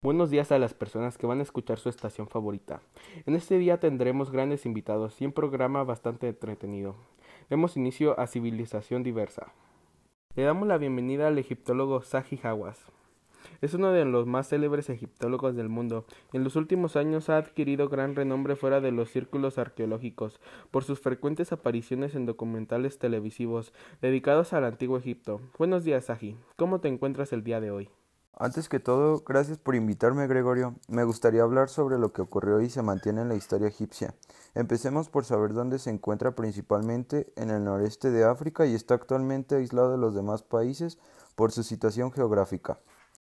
Buenos días a las personas que van a escuchar su estación favorita. En este día tendremos grandes invitados y un programa bastante entretenido. Demos inicio a Civilización Diversa. Le damos la bienvenida al egiptólogo Saji Hawass. Es uno de los más célebres egiptólogos del mundo. En los últimos años ha adquirido gran renombre fuera de los círculos arqueológicos por sus frecuentes apariciones en documentales televisivos dedicados al antiguo Egipto. Buenos días, Saji. ¿Cómo te encuentras el día de hoy? Antes que todo, gracias por invitarme, Gregorio. Me gustaría hablar sobre lo que ocurrió y se mantiene en la historia egipcia. Empecemos por saber dónde se encuentra principalmente en el noreste de África y está actualmente aislado de los demás países por su situación geográfica.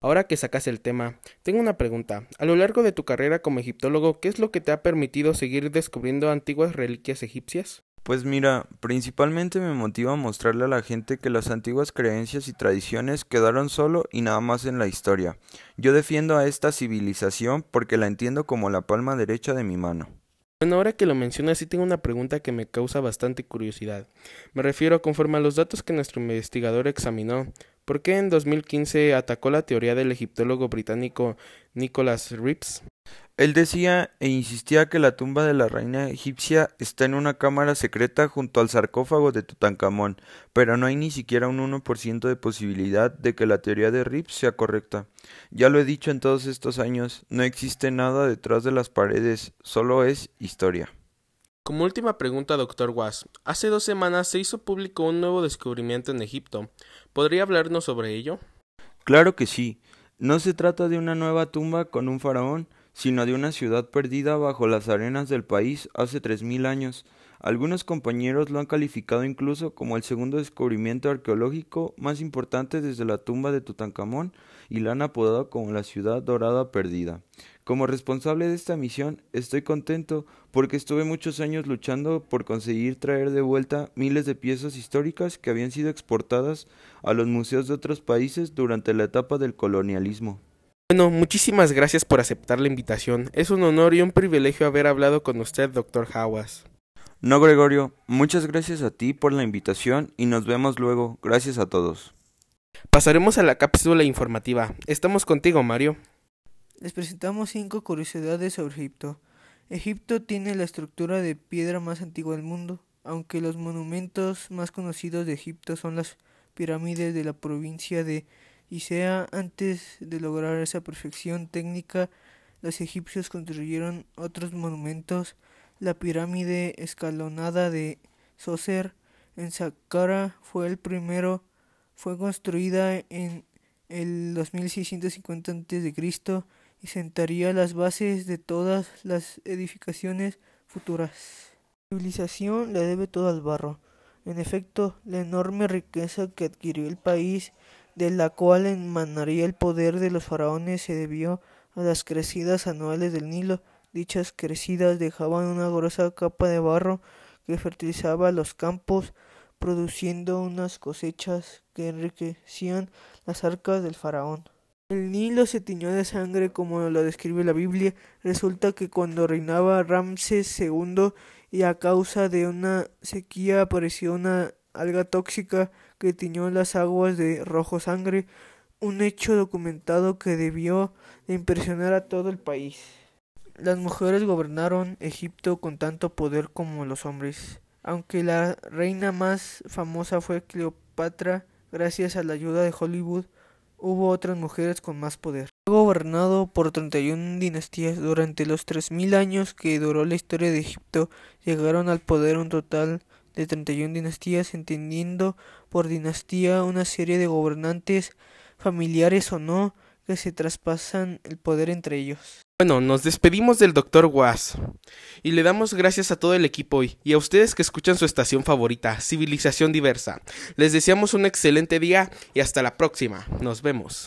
Ahora que sacas el tema, tengo una pregunta. A lo largo de tu carrera como egiptólogo, ¿qué es lo que te ha permitido seguir descubriendo antiguas reliquias egipcias? Pues mira, principalmente me motiva a mostrarle a la gente que las antiguas creencias y tradiciones quedaron solo y nada más en la historia. Yo defiendo a esta civilización porque la entiendo como la palma derecha de mi mano. Bueno, ahora que lo mencionas, sí tengo una pregunta que me causa bastante curiosidad. Me refiero conforme a los datos que nuestro investigador examinó. ¿Por qué en 2015 atacó la teoría del egiptólogo británico Nicholas Rips? Él decía e insistía que la tumba de la reina egipcia está en una cámara secreta junto al sarcófago de Tutankamón, pero no hay ni siquiera un 1% de posibilidad de que la teoría de Rips sea correcta. Ya lo he dicho en todos estos años, no existe nada detrás de las paredes, solo es historia. Como última pregunta, doctor Was, hace dos semanas se hizo público un nuevo descubrimiento en Egipto. ¿Podría hablarnos sobre ello? Claro que sí. No se trata de una nueva tumba con un faraón, sino de una ciudad perdida bajo las arenas del país hace tres mil años. Algunos compañeros lo han calificado incluso como el segundo descubrimiento arqueológico más importante desde la tumba de Tutankamón y la han apodado como la ciudad dorada perdida. Como responsable de esta misión estoy contento porque estuve muchos años luchando por conseguir traer de vuelta miles de piezas históricas que habían sido exportadas a los museos de otros países durante la etapa del colonialismo. Bueno, muchísimas gracias por aceptar la invitación. Es un honor y un privilegio haber hablado con usted, doctor Hawass. No, Gregorio, muchas gracias a ti por la invitación y nos vemos luego. Gracias a todos. Pasaremos a la cápsula informativa. Estamos contigo, Mario. Les presentamos cinco curiosidades sobre Egipto. Egipto tiene la estructura de piedra más antigua del mundo, aunque los monumentos más conocidos de Egipto son las pirámides de la provincia de y sea antes de lograr esa perfección técnica, los egipcios construyeron otros monumentos, la pirámide escalonada de Soser en Saqqara fue el primero, fue construida en el 2650 a.C. y sentaría las bases de todas las edificaciones futuras. La civilización le debe todo al barro. En efecto, la enorme riqueza que adquirió el país de la cual emanaría el poder de los faraones se debió a las crecidas anuales del Nilo. Dichas crecidas dejaban una gruesa capa de barro que fertilizaba los campos, produciendo unas cosechas que enriquecían las arcas del faraón. El Nilo se tiñó de sangre como lo describe la Biblia. Resulta que cuando reinaba Ramses II y a causa de una sequía apareció una alga tóxica que tiñó las aguas de rojo sangre, un hecho documentado que debió de impresionar a todo el país. Las mujeres gobernaron Egipto con tanto poder como los hombres, aunque la reina más famosa fue Cleopatra, gracias a la ayuda de Hollywood, hubo otras mujeres con más poder. Fue gobernado por 31 dinastías. Durante los 3.000 años que duró la historia de Egipto, llegaron al poder un total de 31 dinastías, entendiendo por dinastía una serie de gobernantes, familiares o no, que se traspasan el poder entre ellos. Bueno, nos despedimos del Dr. Was y le damos gracias a todo el equipo hoy y a ustedes que escuchan su estación favorita, Civilización Diversa. Les deseamos un excelente día y hasta la próxima. Nos vemos.